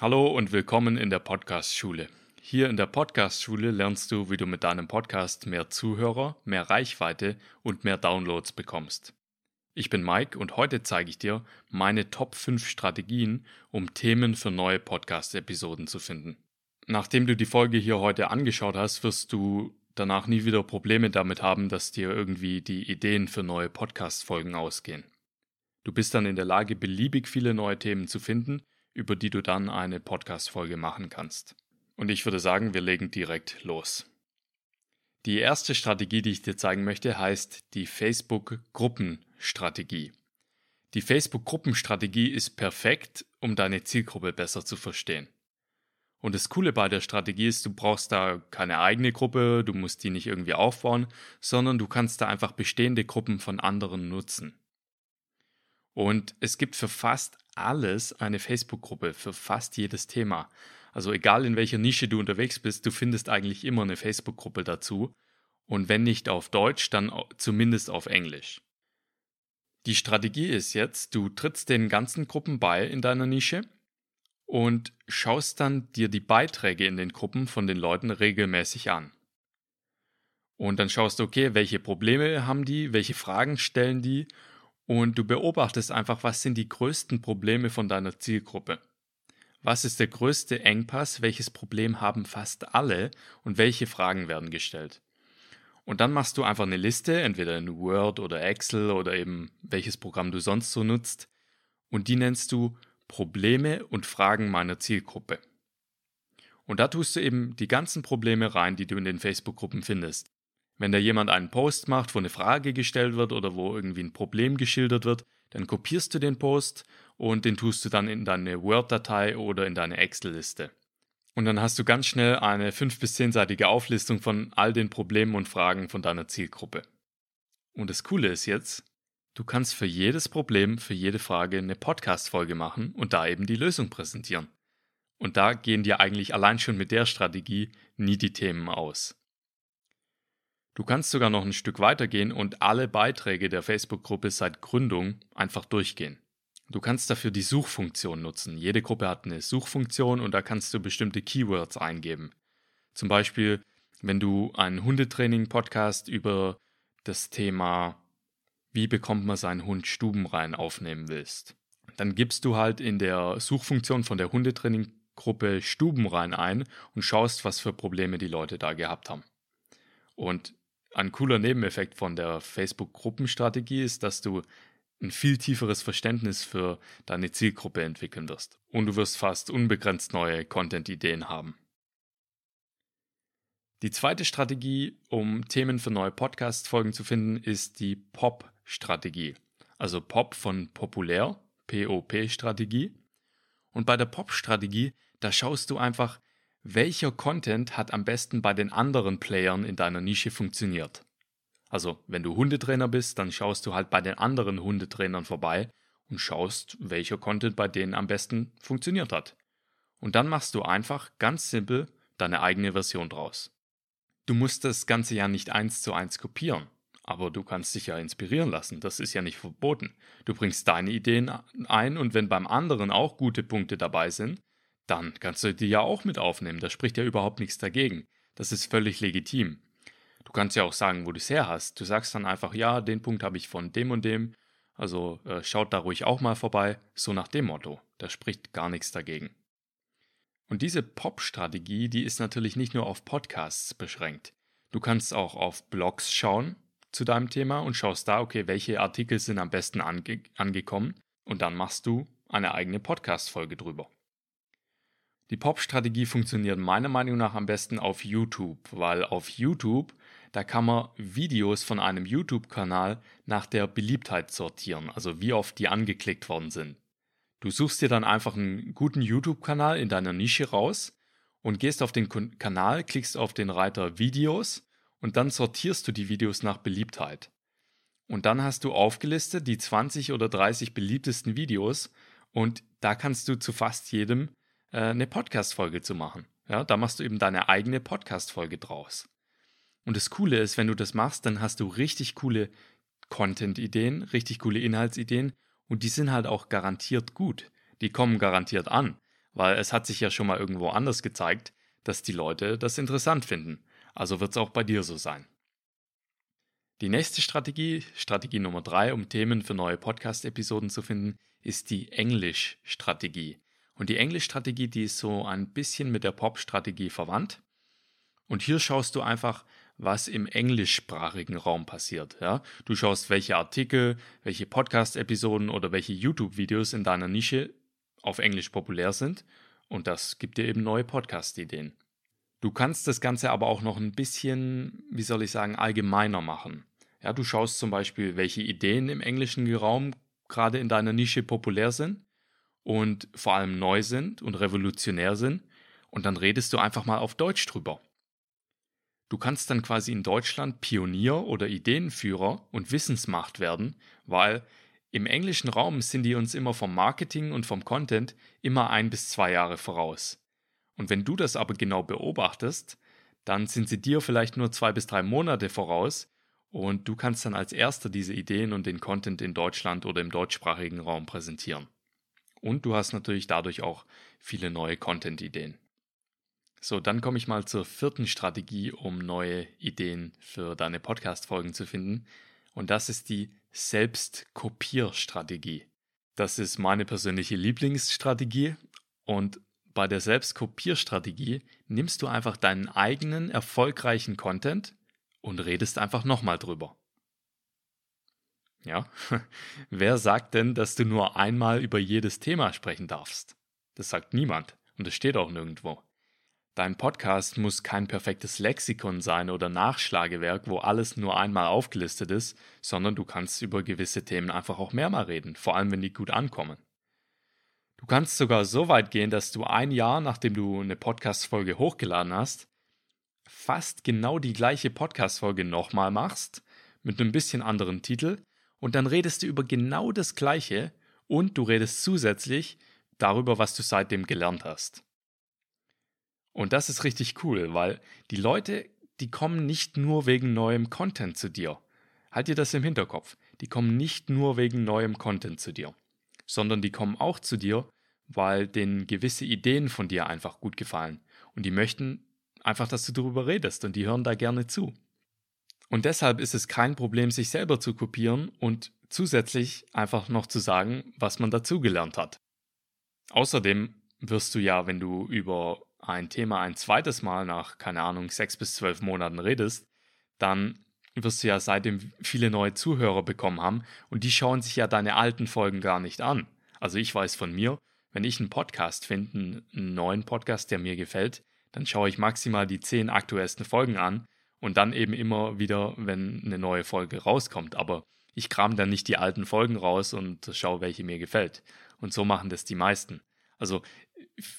Hallo und willkommen in der Podcast-Schule. Hier in der Podcast-Schule lernst du, wie du mit deinem Podcast mehr Zuhörer, mehr Reichweite und mehr Downloads bekommst. Ich bin Mike und heute zeige ich dir meine Top 5 Strategien, um Themen für neue Podcast-Episoden zu finden. Nachdem du die Folge hier heute angeschaut hast, wirst du danach nie wieder Probleme damit haben, dass dir irgendwie die Ideen für neue Podcast-Folgen ausgehen. Du bist dann in der Lage, beliebig viele neue Themen zu finden über die du dann eine Podcast-Folge machen kannst. Und ich würde sagen, wir legen direkt los. Die erste Strategie, die ich dir zeigen möchte, heißt die Facebook-Gruppenstrategie. Die Facebook-Gruppenstrategie ist perfekt, um deine Zielgruppe besser zu verstehen. Und das Coole bei der Strategie ist, du brauchst da keine eigene Gruppe, du musst die nicht irgendwie aufbauen, sondern du kannst da einfach bestehende Gruppen von anderen nutzen. Und es gibt für fast alles eine Facebook-Gruppe, für fast jedes Thema. Also egal in welcher Nische du unterwegs bist, du findest eigentlich immer eine Facebook-Gruppe dazu. Und wenn nicht auf Deutsch, dann zumindest auf Englisch. Die Strategie ist jetzt, du trittst den ganzen Gruppen bei in deiner Nische und schaust dann dir die Beiträge in den Gruppen von den Leuten regelmäßig an. Und dann schaust du, okay, welche Probleme haben die, welche Fragen stellen die und du beobachtest einfach, was sind die größten Probleme von deiner Zielgruppe. Was ist der größte Engpass? Welches Problem haben fast alle? Und welche Fragen werden gestellt? Und dann machst du einfach eine Liste, entweder in Word oder Excel oder eben welches Programm du sonst so nutzt. Und die nennst du Probleme und Fragen meiner Zielgruppe. Und da tust du eben die ganzen Probleme rein, die du in den Facebook-Gruppen findest. Wenn da jemand einen Post macht, wo eine Frage gestellt wird oder wo irgendwie ein Problem geschildert wird, dann kopierst du den Post und den tust du dann in deine Word-Datei oder in deine Excel-Liste. Und dann hast du ganz schnell eine 5- bis 10-seitige Auflistung von all den Problemen und Fragen von deiner Zielgruppe. Und das Coole ist jetzt, du kannst für jedes Problem, für jede Frage eine Podcast-Folge machen und da eben die Lösung präsentieren. Und da gehen dir eigentlich allein schon mit der Strategie nie die Themen aus. Du kannst sogar noch ein Stück weitergehen und alle Beiträge der Facebook-Gruppe seit Gründung einfach durchgehen. Du kannst dafür die Suchfunktion nutzen. Jede Gruppe hat eine Suchfunktion und da kannst du bestimmte Keywords eingeben. Zum Beispiel, wenn du einen Hundetraining-Podcast über das Thema, wie bekommt man seinen Hund stubenrein aufnehmen willst. Dann gibst du halt in der Suchfunktion von der Hundetraining-Gruppe stubenrein ein und schaust, was für Probleme die Leute da gehabt haben. Und ein cooler Nebeneffekt von der Facebook-Gruppenstrategie ist, dass du ein viel tieferes Verständnis für deine Zielgruppe entwickeln wirst. Und du wirst fast unbegrenzt neue Content-Ideen haben. Die zweite Strategie, um Themen für neue Podcast-Folgen zu finden, ist die POP-Strategie. Also POP von populär, POP-Strategie. Und bei der POP-Strategie, da schaust du einfach, welcher Content hat am besten bei den anderen Playern in deiner Nische funktioniert. Also, wenn du Hundetrainer bist, dann schaust du halt bei den anderen Hundetrainern vorbei und schaust, welcher Content bei denen am besten funktioniert hat. Und dann machst du einfach ganz simpel deine eigene Version draus. Du musst das Ganze ja nicht eins zu eins kopieren, aber du kannst dich ja inspirieren lassen, das ist ja nicht verboten. Du bringst deine Ideen ein und wenn beim anderen auch gute Punkte dabei sind, dann kannst du die ja auch mit aufnehmen. Da spricht ja überhaupt nichts dagegen. Das ist völlig legitim. Du kannst ja auch sagen, wo du es her hast. Du sagst dann einfach, ja, den Punkt habe ich von dem und dem. Also äh, schaut da ruhig auch mal vorbei. So nach dem Motto. Da spricht gar nichts dagegen. Und diese Pop-Strategie, die ist natürlich nicht nur auf Podcasts beschränkt. Du kannst auch auf Blogs schauen zu deinem Thema und schaust da, okay, welche Artikel sind am besten ange angekommen. Und dann machst du eine eigene Podcast-Folge drüber. Die Pop-Strategie funktioniert meiner Meinung nach am besten auf YouTube, weil auf YouTube, da kann man Videos von einem YouTube-Kanal nach der Beliebtheit sortieren, also wie oft die angeklickt worden sind. Du suchst dir dann einfach einen guten YouTube-Kanal in deiner Nische raus und gehst auf den Kanal, klickst auf den Reiter Videos und dann sortierst du die Videos nach Beliebtheit. Und dann hast du aufgelistet die 20 oder 30 beliebtesten Videos und da kannst du zu fast jedem äh, eine Podcast-Folge zu machen. Ja, da machst du eben deine eigene Podcast-Folge draus. Und das Coole ist, wenn du das machst, dann hast du richtig coole Content-Ideen, richtig coole Inhaltsideen und die sind halt auch garantiert gut. Die kommen garantiert an. weil es hat sich ja schon mal irgendwo anders gezeigt, dass die Leute das interessant finden. Also wird es auch bei dir so sein. Die nächste Strategie, Strategie Nummer drei, um Themen für neue Podcast-Episoden zu finden, ist die Englisch-Strategie. Und die Englisch-Strategie, die ist so ein bisschen mit der Pop-Strategie verwandt. Und hier schaust du einfach, was im englischsprachigen Raum passiert. Ja? Du schaust, welche Artikel, welche Podcast-Episoden oder welche YouTube-Videos in deiner Nische auf Englisch populär sind. Und das gibt dir eben neue Podcast-Ideen. Du kannst das Ganze aber auch noch ein bisschen, wie soll ich sagen, allgemeiner machen. Ja, du schaust zum Beispiel, welche Ideen im englischen Raum gerade in deiner Nische populär sind und vor allem neu sind und revolutionär sind. Und dann redest du einfach mal auf Deutsch drüber. Du kannst dann quasi in Deutschland Pionier oder Ideenführer und Wissensmacht werden, weil im englischen Raum sind die uns immer vom Marketing und vom Content immer ein bis zwei Jahre voraus. Und wenn du das aber genau beobachtest, dann sind sie dir vielleicht nur zwei bis drei Monate voraus und du kannst dann als erster diese Ideen und den Content in Deutschland oder im deutschsprachigen Raum präsentieren. Und du hast natürlich dadurch auch viele neue Content-Ideen. So, dann komme ich mal zur vierten Strategie, um neue Ideen für deine Podcast-Folgen zu finden. Und das ist die Selbstkopierstrategie. Das ist meine persönliche Lieblingsstrategie. Und bei der Selbstkopierstrategie nimmst du einfach deinen eigenen erfolgreichen Content und redest einfach nochmal drüber. Ja, wer sagt denn, dass du nur einmal über jedes Thema sprechen darfst? Das sagt niemand und es steht auch nirgendwo. Dein Podcast muss kein perfektes Lexikon sein oder Nachschlagewerk, wo alles nur einmal aufgelistet ist, sondern du kannst über gewisse Themen einfach auch mehrmal reden, vor allem wenn die gut ankommen. Du kannst sogar so weit gehen, dass du ein Jahr, nachdem du eine Podcast-Folge hochgeladen hast, fast genau die gleiche Podcast-Folge nochmal machst, mit einem bisschen anderen Titel, und dann redest du über genau das Gleiche und du redest zusätzlich darüber, was du seitdem gelernt hast. Und das ist richtig cool, weil die Leute, die kommen nicht nur wegen neuem Content zu dir. Halt dir das im Hinterkopf. Die kommen nicht nur wegen neuem Content zu dir, sondern die kommen auch zu dir, weil denen gewisse Ideen von dir einfach gut gefallen. Und die möchten einfach, dass du darüber redest und die hören da gerne zu. Und deshalb ist es kein Problem, sich selber zu kopieren und zusätzlich einfach noch zu sagen, was man dazugelernt hat. Außerdem wirst du ja, wenn du über ein Thema ein zweites Mal nach, keine Ahnung, sechs bis zwölf Monaten redest, dann wirst du ja seitdem viele neue Zuhörer bekommen haben und die schauen sich ja deine alten Folgen gar nicht an. Also ich weiß von mir, wenn ich einen Podcast finde, einen neuen Podcast, der mir gefällt, dann schaue ich maximal die zehn aktuellsten Folgen an und dann eben immer wieder, wenn eine neue Folge rauskommt. Aber ich kram dann nicht die alten Folgen raus und schaue, welche mir gefällt. Und so machen das die meisten. Also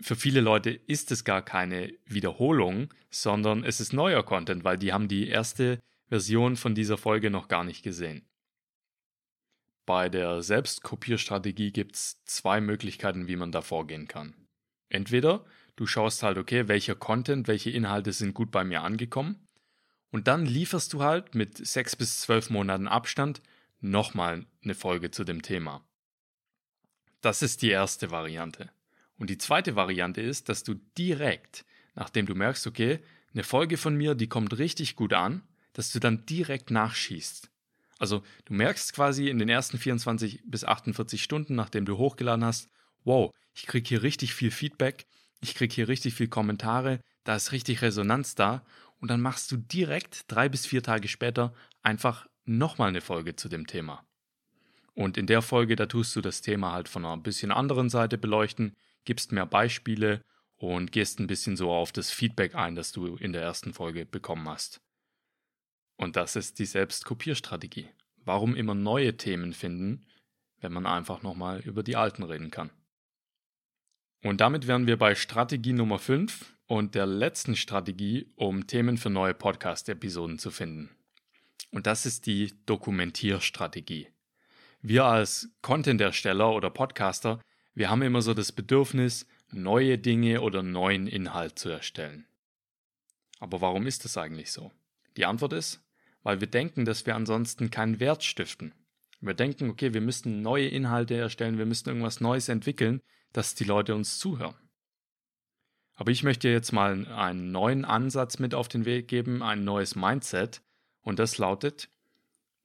für viele Leute ist es gar keine Wiederholung, sondern es ist neuer Content, weil die haben die erste Version von dieser Folge noch gar nicht gesehen. Bei der Selbstkopierstrategie gibt es zwei Möglichkeiten, wie man da vorgehen kann. Entweder du schaust halt, okay, welcher Content, welche Inhalte sind gut bei mir angekommen und dann lieferst du halt mit sechs bis zwölf Monaten Abstand nochmal eine Folge zu dem Thema. Das ist die erste Variante. Und die zweite Variante ist, dass du direkt, nachdem du merkst, okay, eine Folge von mir, die kommt richtig gut an, dass du dann direkt nachschießt. Also du merkst quasi in den ersten 24 bis 48 Stunden, nachdem du hochgeladen hast, wow, ich kriege hier richtig viel Feedback, ich kriege hier richtig viel Kommentare, da ist richtig Resonanz da und dann machst du direkt drei bis vier Tage später einfach nochmal eine Folge zu dem Thema. Und in der Folge, da tust du das Thema halt von einer bisschen anderen Seite beleuchten, gibst mehr Beispiele und gehst ein bisschen so auf das Feedback ein, das du in der ersten Folge bekommen hast. Und das ist die Selbstkopierstrategie. Warum immer neue Themen finden, wenn man einfach nochmal über die alten reden kann? Und damit wären wir bei Strategie Nummer 5 und der letzten Strategie, um Themen für neue Podcast-Episoden zu finden. Und das ist die Dokumentierstrategie. Wir als Content-Ersteller oder Podcaster, wir haben immer so das Bedürfnis, neue Dinge oder neuen Inhalt zu erstellen. Aber warum ist das eigentlich so? Die Antwort ist, weil wir denken, dass wir ansonsten keinen Wert stiften. Wir denken, okay, wir müssten neue Inhalte erstellen, wir müssten irgendwas Neues entwickeln, dass die Leute uns zuhören. Aber ich möchte jetzt mal einen neuen Ansatz mit auf den Weg geben, ein neues Mindset. Und das lautet,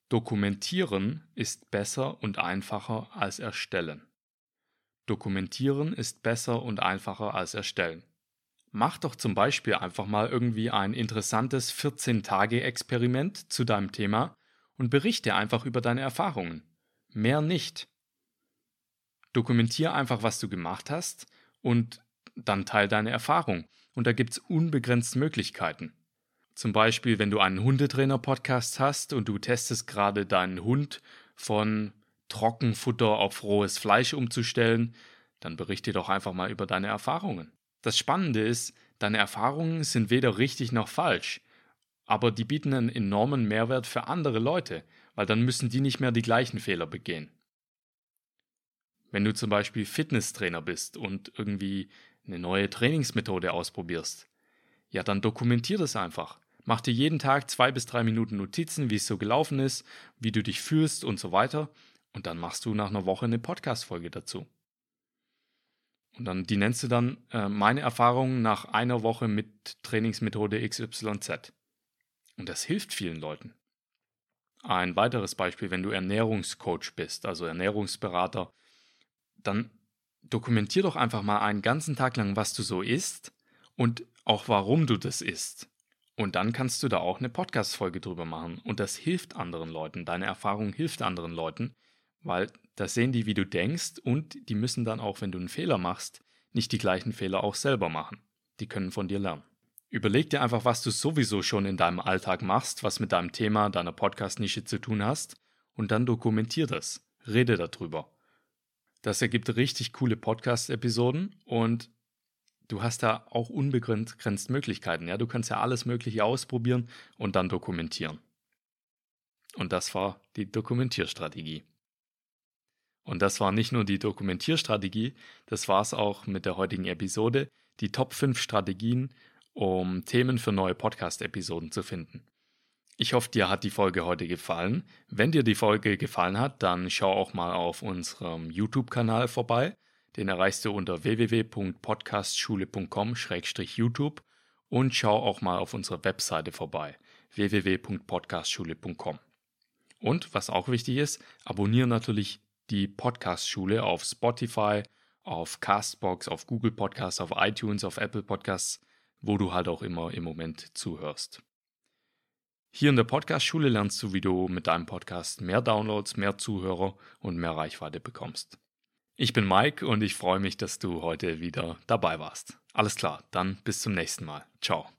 Dokumentieren ist besser und einfacher als erstellen. Dokumentieren ist besser und einfacher als erstellen. Mach doch zum Beispiel einfach mal irgendwie ein interessantes 14-Tage-Experiment zu deinem Thema und berichte einfach über deine Erfahrungen. Mehr nicht. Dokumentiere einfach, was du gemacht hast und dann teil deine Erfahrung. Und da gibt es unbegrenzt Möglichkeiten. Zum Beispiel, wenn du einen Hundetrainer-Podcast hast und du testest gerade deinen Hund von Trockenfutter auf rohes Fleisch umzustellen, dann berichte doch einfach mal über deine Erfahrungen. Das Spannende ist, deine Erfahrungen sind weder richtig noch falsch, aber die bieten einen enormen Mehrwert für andere Leute, weil dann müssen die nicht mehr die gleichen Fehler begehen. Wenn du zum Beispiel Fitnesstrainer bist und irgendwie eine neue Trainingsmethode ausprobierst, ja, dann dokumentier das einfach. Mach dir jeden Tag zwei bis drei Minuten Notizen, wie es so gelaufen ist, wie du dich fühlst und so weiter. Und dann machst du nach einer Woche eine Podcast-Folge dazu. Und dann, die nennst du dann äh, meine Erfahrungen nach einer Woche mit Trainingsmethode XYZ. Und das hilft vielen Leuten. Ein weiteres Beispiel, wenn du Ernährungscoach bist, also Ernährungsberater, dann dokumentier doch einfach mal einen ganzen Tag lang, was du so isst und auch warum du das isst. Und dann kannst du da auch eine Podcast-Folge drüber machen. Und das hilft anderen Leuten. Deine Erfahrung hilft anderen Leuten, weil da sehen die, wie du denkst und die müssen dann auch, wenn du einen Fehler machst, nicht die gleichen Fehler auch selber machen. Die können von dir lernen. Überleg dir einfach, was du sowieso schon in deinem Alltag machst, was mit deinem Thema, deiner Podcast-Nische zu tun hast, und dann dokumentier das. Rede darüber. Das ergibt richtig coole Podcast-Episoden und du hast da auch unbegrenzt Möglichkeiten. Ja? Du kannst ja alles Mögliche ausprobieren und dann dokumentieren. Und das war die Dokumentierstrategie. Und das war nicht nur die Dokumentierstrategie, das war es auch mit der heutigen Episode, die Top 5 Strategien, um Themen für neue Podcast-Episoden zu finden. Ich hoffe, dir hat die Folge heute gefallen. Wenn dir die Folge gefallen hat, dann schau auch mal auf unserem YouTube-Kanal vorbei. Den erreichst du unter www.podcastschule.com-youtube und schau auch mal auf unserer Webseite vorbei www.podcastschule.com. Und was auch wichtig ist, abonniere natürlich die Podcast-Schule auf Spotify, auf Castbox, auf Google Podcasts, auf iTunes, auf Apple Podcasts, wo du halt auch immer im Moment zuhörst. Hier in der Podcast-Schule lernst du, wie du mit deinem Podcast mehr Downloads, mehr Zuhörer und mehr Reichweite bekommst. Ich bin Mike und ich freue mich, dass du heute wieder dabei warst. Alles klar, dann bis zum nächsten Mal. Ciao.